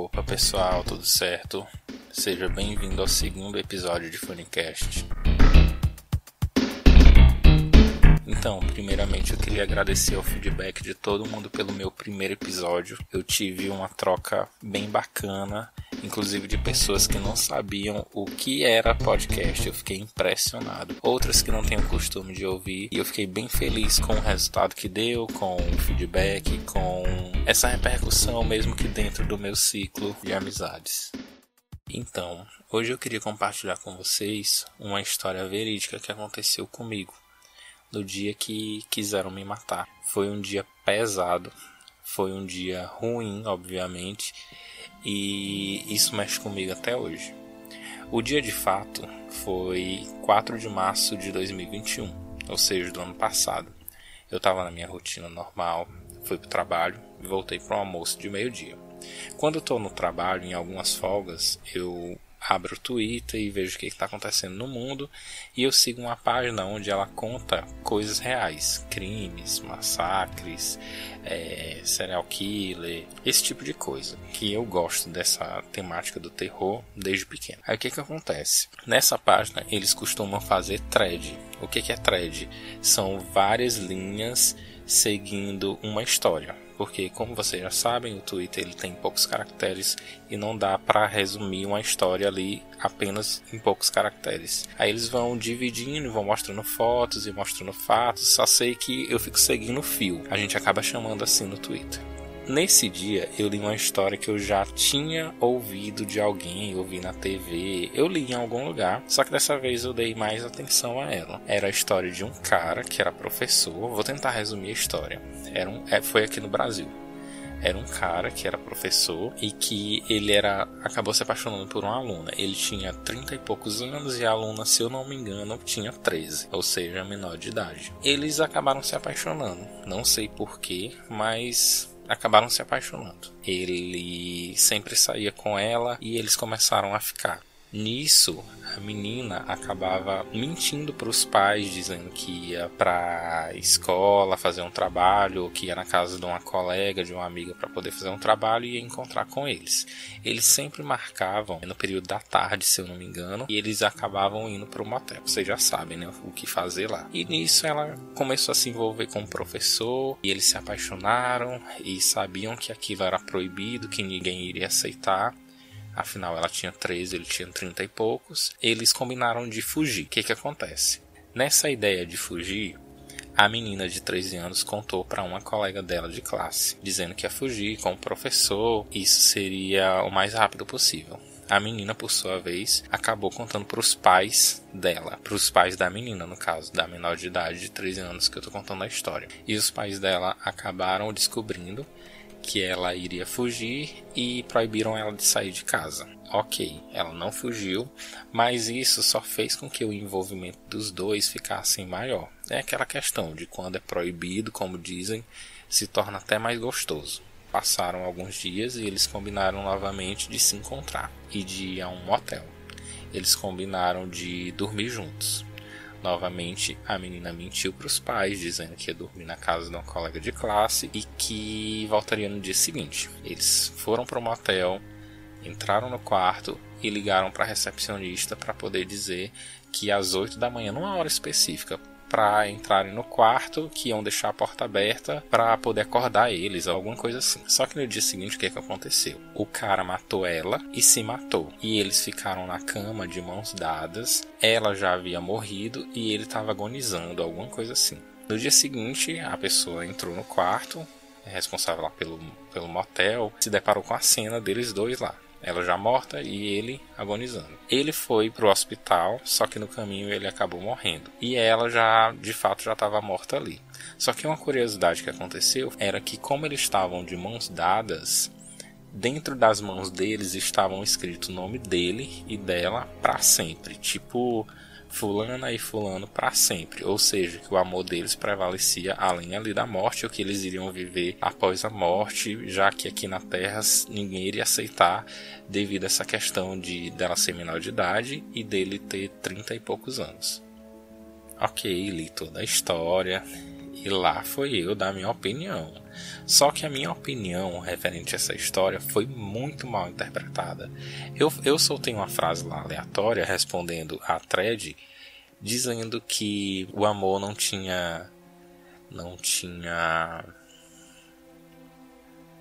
Opa pessoal, tudo certo? Seja bem-vindo ao segundo episódio de Funicast. Então, primeiramente eu queria agradecer o feedback de todo mundo pelo meu primeiro episódio. Eu tive uma troca bem bacana, inclusive de pessoas que não sabiam o que era podcast. Eu fiquei impressionado. Outras que não têm o costume de ouvir, e eu fiquei bem feliz com o resultado que deu, com o feedback, com essa repercussão mesmo que dentro do meu ciclo de amizades. Então, hoje eu queria compartilhar com vocês uma história verídica que aconteceu comigo no dia que quiseram me matar. Foi um dia pesado, foi um dia ruim, obviamente, e isso mexe comigo até hoje. O dia de fato foi 4 de março de 2021, ou seja, do ano passado. Eu estava na minha rotina normal, fui para o trabalho e voltei para o almoço de meio-dia. Quando estou no trabalho, em algumas folgas, eu abro o Twitter e vejo o que está acontecendo no mundo e eu sigo uma página onde ela conta coisas reais, crimes, massacres, é, serial killer, esse tipo de coisa. Que eu gosto dessa temática do terror desde pequeno. Aí o que que acontece? Nessa página eles costumam fazer thread. O que que é thread? São várias linhas seguindo uma história porque como vocês já sabem, o Twitter ele tem poucos caracteres e não dá para resumir uma história ali apenas em poucos caracteres. Aí eles vão dividindo, vão mostrando fotos e mostrando fatos, só sei que eu fico seguindo o fio. A gente acaba chamando assim no Twitter. Nesse dia eu li uma história que eu já tinha ouvido de alguém, ouvi na TV, eu li em algum lugar, só que dessa vez eu dei mais atenção a ela. Era a história de um cara que era professor, vou tentar resumir a história. Era um, é, foi aqui no Brasil era um cara que era professor e que ele era acabou se apaixonando por uma aluna. Ele tinha 30 e poucos anos e a aluna, se eu não me engano, tinha 13, ou seja, menor de idade. Eles acabaram se apaixonando. Não sei porquê, mas acabaram se apaixonando. Ele sempre saía com ela e eles começaram a ficar. Nisso, a menina acabava mentindo para os pais, dizendo que ia para escola fazer um trabalho, ou que ia na casa de uma colega, de uma amiga para poder fazer um trabalho e ia encontrar com eles. Eles sempre marcavam no período da tarde, se eu não me engano, e eles acabavam indo para o motel. Vocês já sabem, né, o que fazer lá. E nisso ela começou a se envolver com o professor e eles se apaixonaram e sabiam que aquilo era proibido, que ninguém iria aceitar. Afinal, ela tinha 13, ele tinha 30 e poucos. Eles combinaram de fugir. O que, que acontece? Nessa ideia de fugir, a menina de 13 anos contou para uma colega dela de classe, dizendo que ia fugir com o professor, isso seria o mais rápido possível. A menina, por sua vez, acabou contando para os pais dela, para os pais da menina, no caso, da menor de idade de 13 anos que eu estou contando a história. E os pais dela acabaram descobrindo que ela iria fugir e proibiram ela de sair de casa. Ok, ela não fugiu, mas isso só fez com que o envolvimento dos dois ficasse maior. É aquela questão de quando é proibido, como dizem, se torna até mais gostoso. Passaram alguns dias e eles combinaram novamente de se encontrar e de ir a um motel. Eles combinaram de dormir juntos. Novamente, a menina mentiu para os pais, dizendo que ia dormir na casa de uma colega de classe e que voltaria no dia seguinte. Eles foram para o motel, entraram no quarto e ligaram para a recepcionista para poder dizer que às 8 da manhã, numa hora específica, para entrarem no quarto, que iam deixar a porta aberta para poder acordar eles, alguma coisa assim. Só que no dia seguinte o que, é que aconteceu? O cara matou ela e se matou. E eles ficaram na cama de mãos dadas. Ela já havia morrido e ele estava agonizando, alguma coisa assim. No dia seguinte, a pessoa entrou no quarto, responsável lá pelo, pelo motel, se deparou com a cena deles dois lá ela já morta e ele agonizando. Ele foi para o hospital, só que no caminho ele acabou morrendo. E ela já, de fato, já estava morta ali. Só que uma curiosidade que aconteceu era que como eles estavam de mãos dadas, dentro das mãos deles estavam escrito o nome dele e dela para sempre, tipo fulana e fulano para sempre, ou seja, que o amor deles prevalecia além ali da morte, ou que eles iriam viver após a morte, já que aqui na Terra ninguém iria aceitar devido a essa questão de dela ser menor de idade e dele ter trinta e poucos anos. Ok, li toda a história E lá foi eu dar minha opinião. Só que a minha opinião referente a essa história foi muito mal interpretada. Eu, eu soltei uma frase lá aleatória respondendo a thread dizendo que o amor não tinha. Não tinha.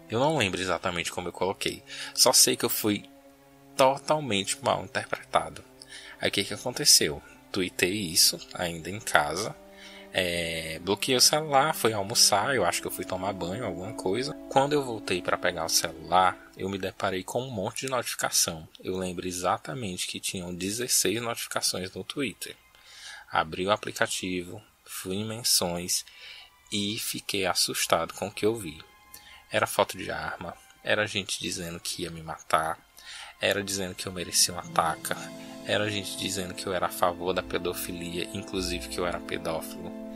Eu não lembro exatamente como eu coloquei. Só sei que eu fui totalmente mal interpretado. Aí o que, que aconteceu? Tuitei isso ainda em casa. É, bloqueei o celular, fui almoçar, eu acho que eu fui tomar banho, alguma coisa. Quando eu voltei para pegar o celular, eu me deparei com um monte de notificação. Eu lembro exatamente que tinham 16 notificações no Twitter. Abri o aplicativo, fui em menções e fiquei assustado com o que eu vi. Era foto de arma, era gente dizendo que ia me matar, era dizendo que eu merecia uma taca, era gente dizendo que eu era a favor da pedofilia, inclusive que eu era pedófilo.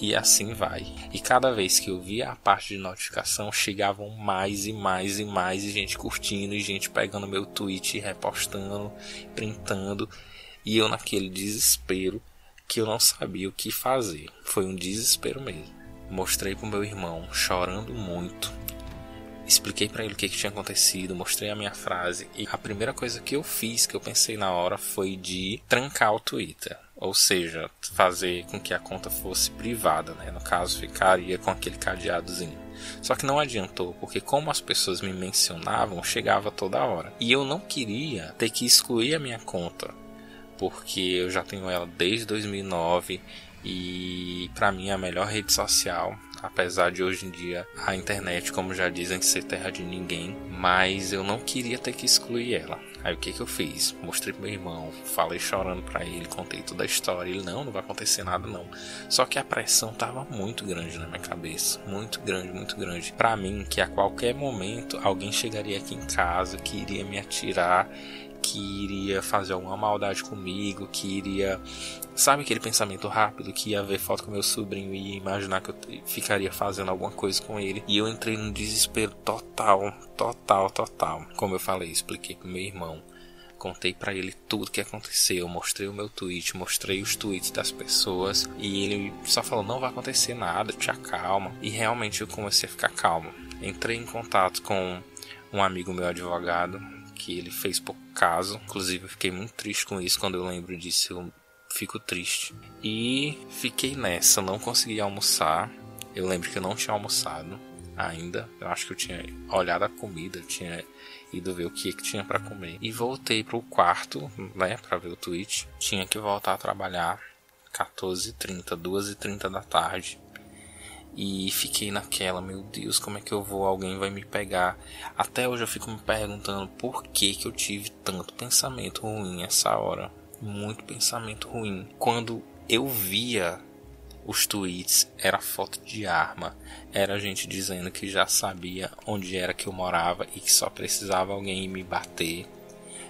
E assim vai. E cada vez que eu via a parte de notificação, chegavam mais e mais e mais, e gente curtindo, e gente pegando meu tweet, repostando, printando, e eu naquele desespero que eu não sabia o que fazer. Foi um desespero mesmo. Mostrei pro meu irmão, chorando muito, expliquei para ele o que, que, tinha acontecido, mostrei a minha frase e a primeira coisa que eu fiz, que eu pensei na hora, foi de trancar o Twitter. Ou seja, fazer com que a conta fosse privada, né? No caso, ficaria com aquele cadeadozinho. Só que não adiantou, porque como as pessoas me mencionavam, chegava toda hora. E eu não queria ter que excluir a minha conta, porque eu já tenho ela desde 2009 e para mim é a melhor rede social apesar de hoje em dia a internet, como já dizem, ser terra de ninguém, mas eu não queria ter que excluir ela. Aí o que que eu fiz? Mostrei pro meu irmão, falei chorando para ele, contei toda a história. Ele não, não vai acontecer nada não. Só que a pressão tava muito grande na minha cabeça, muito grande, muito grande. Para mim que a qualquer momento alguém chegaria aqui em casa que iria me atirar que iria fazer alguma maldade comigo, que iria. Sabe aquele pensamento rápido que ia ver foto com meu sobrinho e imaginar que eu ficaria fazendo alguma coisa com ele? E eu entrei num desespero total, total, total. Como eu falei, expliquei pro meu irmão. Contei para ele tudo que aconteceu, mostrei o meu tweet, mostrei os tweets das pessoas e ele só falou: não vai acontecer nada, te acalma. E realmente eu comecei a ficar calmo. Entrei em contato com um amigo meu advogado, que ele fez pouco caso. Inclusive, eu fiquei muito triste com isso. Quando eu lembro disso, eu fico triste. E fiquei nessa, não consegui almoçar. Eu lembro que eu não tinha almoçado ainda. Eu acho que eu tinha olhado a comida, tinha ido ver o que, que tinha para comer. E voltei pro quarto, né, para ver o tweet. Tinha que voltar a trabalhar 14h30, 2h30 da tarde. E fiquei naquela, meu Deus, como é que eu vou? Alguém vai me pegar. Até hoje eu fico me perguntando por que, que eu tive tanto pensamento ruim essa hora. Muito pensamento ruim. Quando eu via os tweets, era foto de arma. Era gente dizendo que já sabia onde era que eu morava e que só precisava alguém me bater.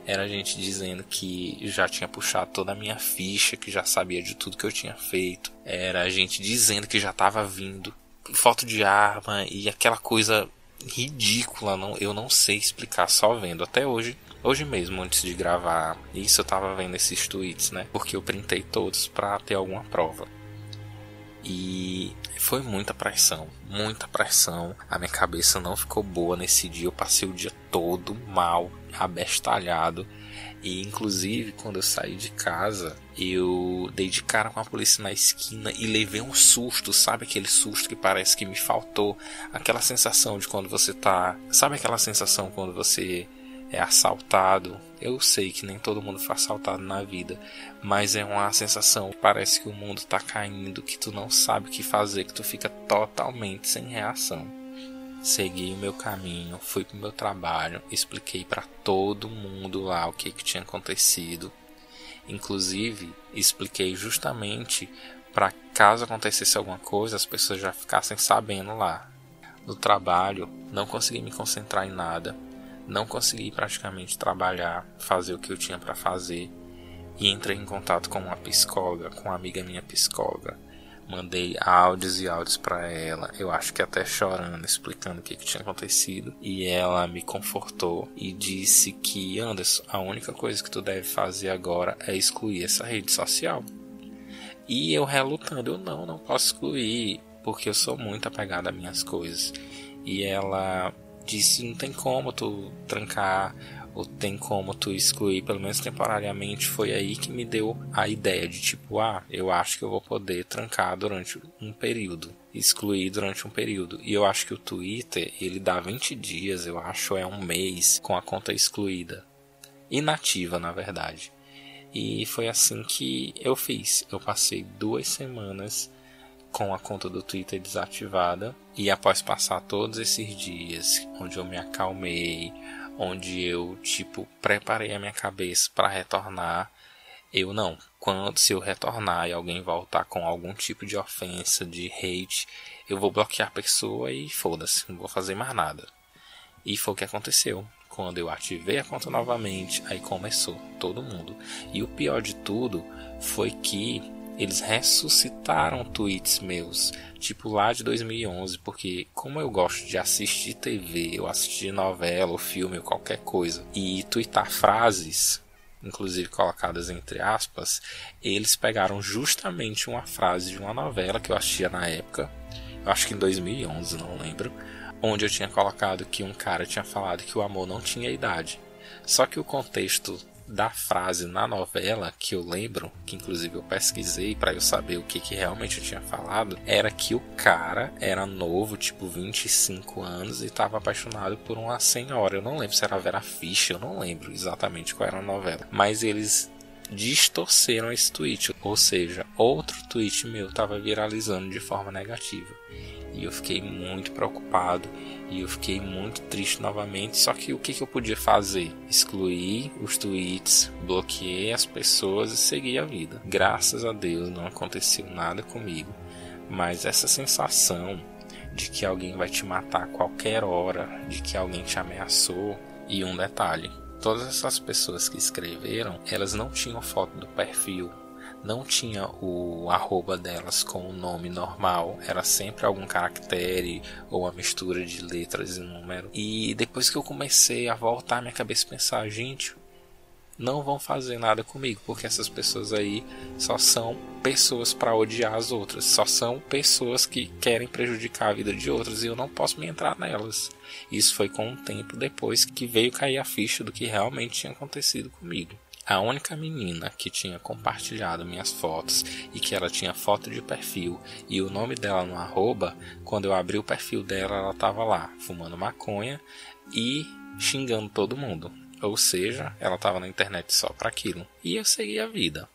Era gente dizendo que já tinha puxado toda a minha ficha, que já sabia de tudo que eu tinha feito. Era gente dizendo que já estava vindo. Foto de arma e aquela coisa ridícula, não, eu não sei explicar só vendo. Até hoje, hoje mesmo, antes de gravar isso, eu tava vendo esses tweets, né? Porque eu printei todos para ter alguma prova. E foi muita pressão, muita pressão. A minha cabeça não ficou boa nesse dia. Eu passei o dia todo mal, abestalhado. E inclusive quando eu saí de casa, eu dei de cara com a polícia na esquina e levei um susto, sabe aquele susto que parece que me faltou, aquela sensação de quando você tá, sabe aquela sensação quando você é assaltado. Eu sei que nem todo mundo foi assaltado na vida, mas é uma sensação, parece que o mundo tá caindo, que tu não sabe o que fazer, que tu fica totalmente sem reação. Segui o meu caminho, fui pro meu trabalho, expliquei para todo mundo lá o que, que tinha acontecido. Inclusive, expliquei justamente para caso acontecesse alguma coisa, as pessoas já ficassem sabendo lá. No trabalho, não consegui me concentrar em nada, não consegui praticamente trabalhar, fazer o que eu tinha para fazer e entrei em contato com uma psicóloga, com uma amiga minha psicóloga Mandei áudios e áudios para ela, eu acho que até chorando, explicando o que, que tinha acontecido. E ela me confortou e disse que, Anderson, a única coisa que tu deve fazer agora é excluir essa rede social. E eu relutando, eu não, não posso excluir. porque eu sou muito apegado às minhas coisas. E ela disse: não tem como tu trancar ou tem como tu excluir, pelo menos temporariamente. Foi aí que me deu a ideia de tipo, ah, eu acho que eu vou poder trancar durante um período, excluir durante um período. E eu acho que o Twitter, ele dá 20 dias, eu acho, é um mês com a conta excluída. Inativa, na verdade. E foi assim que eu fiz. Eu passei duas semanas com a conta do Twitter desativada. E após passar todos esses dias, onde eu me acalmei, onde eu tipo preparei a minha cabeça para retornar, eu não. Quando se eu retornar e alguém voltar com algum tipo de ofensa, de hate, eu vou bloquear a pessoa e foda-se, não vou fazer mais nada. E foi o que aconteceu. Quando eu ativei a conta novamente, aí começou todo mundo. E o pior de tudo foi que eles ressuscitaram tweets meus, tipo lá de 2011, porque como eu gosto de assistir TV, eu assistir novela ou filme ou qualquer coisa, e twittar frases, inclusive colocadas entre aspas, eles pegaram justamente uma frase de uma novela que eu assistia na época, eu acho que em 2011, não lembro, onde eu tinha colocado que um cara tinha falado que o amor não tinha idade. Só que o contexto da frase na novela que eu lembro, que inclusive eu pesquisei para eu saber o que, que realmente eu tinha falado, era que o cara era novo, tipo 25 anos, e estava apaixonado por uma senhora. Eu não lembro se era Vera Fischer, eu não lembro exatamente qual era a novela. Mas eles distorceram esse tweet, ou seja, outro tweet meu estava viralizando de forma negativa. E eu fiquei muito preocupado e eu fiquei muito triste novamente. Só que o que, que eu podia fazer? Excluir os tweets, bloqueei as pessoas e seguir a vida. Graças a Deus não aconteceu nada comigo. Mas essa sensação de que alguém vai te matar a qualquer hora, de que alguém te ameaçou. E um detalhe: todas essas pessoas que escreveram, elas não tinham foto do perfil não tinha o arroba delas com o nome normal, era sempre algum caractere ou uma mistura de letras e número. E depois que eu comecei a voltar minha cabeça e pensar, gente, não vão fazer nada comigo, porque essas pessoas aí só são pessoas para odiar as outras, só são pessoas que querem prejudicar a vida de outras e eu não posso me entrar nelas. Isso foi com um tempo depois que veio cair a ficha do que realmente tinha acontecido comigo. A única menina que tinha compartilhado minhas fotos e que ela tinha foto de perfil e o nome dela no arroba, quando eu abri o perfil dela, ela estava lá, fumando maconha e xingando todo mundo. Ou seja, ela estava na internet só para aquilo. E eu segui a vida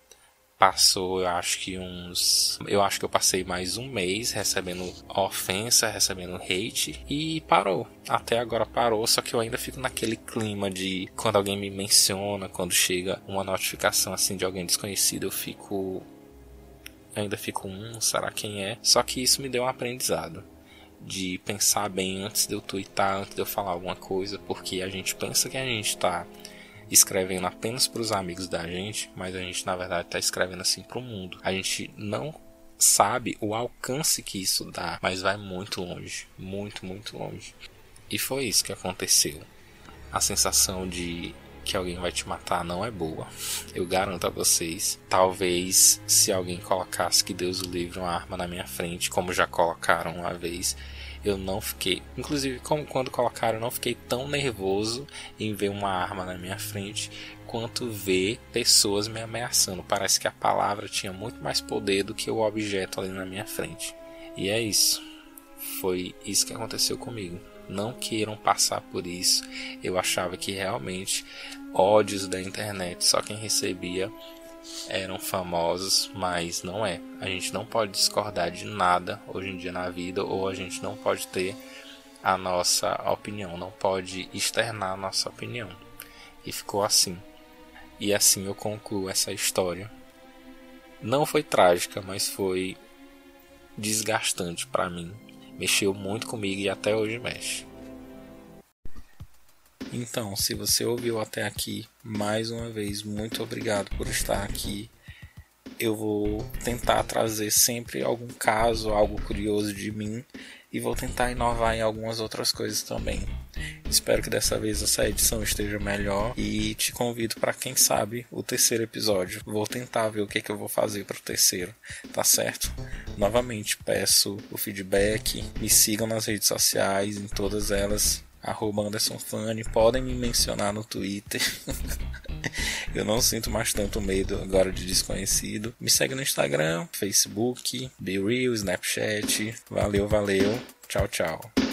passou, eu acho que uns. Eu acho que eu passei mais um mês recebendo ofensa, recebendo hate e parou. Até agora parou, só que eu ainda fico naquele clima de quando alguém me menciona, quando chega uma notificação assim de alguém desconhecido, eu fico. Ainda fico, um, será quem é? Só que isso me deu um aprendizado de pensar bem antes de eu twittar, antes de eu falar alguma coisa, porque a gente pensa que a gente tá escrevendo apenas para os amigos da gente, mas a gente na verdade está escrevendo assim para o mundo. A gente não sabe o alcance que isso dá, mas vai muito longe, muito, muito longe. E foi isso que aconteceu. A sensação de que alguém vai te matar não é boa. Eu garanto a vocês. Talvez se alguém colocasse que Deus o livre uma arma na minha frente, como já colocaram uma vez, eu não fiquei, inclusive como quando colocaram, eu não fiquei tão nervoso em ver uma arma na minha frente quanto ver pessoas me ameaçando. Parece que a palavra tinha muito mais poder do que o objeto ali na minha frente. E é isso. Foi isso que aconteceu comigo. Não queiram passar por isso. Eu achava que realmente ódios da internet só quem recebia eram famosos, mas não é. A gente não pode discordar de nada hoje em dia na vida, ou a gente não pode ter a nossa opinião, não pode externar a nossa opinião. E ficou assim. E assim eu concluo essa história. Não foi trágica, mas foi desgastante para mim. Mexeu muito comigo e até hoje mexe. Então, se você ouviu até aqui, mais uma vez, muito obrigado por estar aqui. eu vou tentar trazer sempre algum caso, algo curioso de mim e vou tentar inovar em algumas outras coisas também. Espero que dessa vez essa edição esteja melhor e te convido para quem sabe o terceiro episódio. Vou tentar ver o que, que eu vou fazer para o terceiro, tá certo? Novamente peço o feedback, me sigam nas redes sociais, em todas elas, arroba Anderson Fanny, podem me mencionar no Twitter. Eu não sinto mais tanto medo agora de desconhecido. Me segue no Instagram, Facebook, BeReal, Snapchat. Valeu, valeu. Tchau, tchau.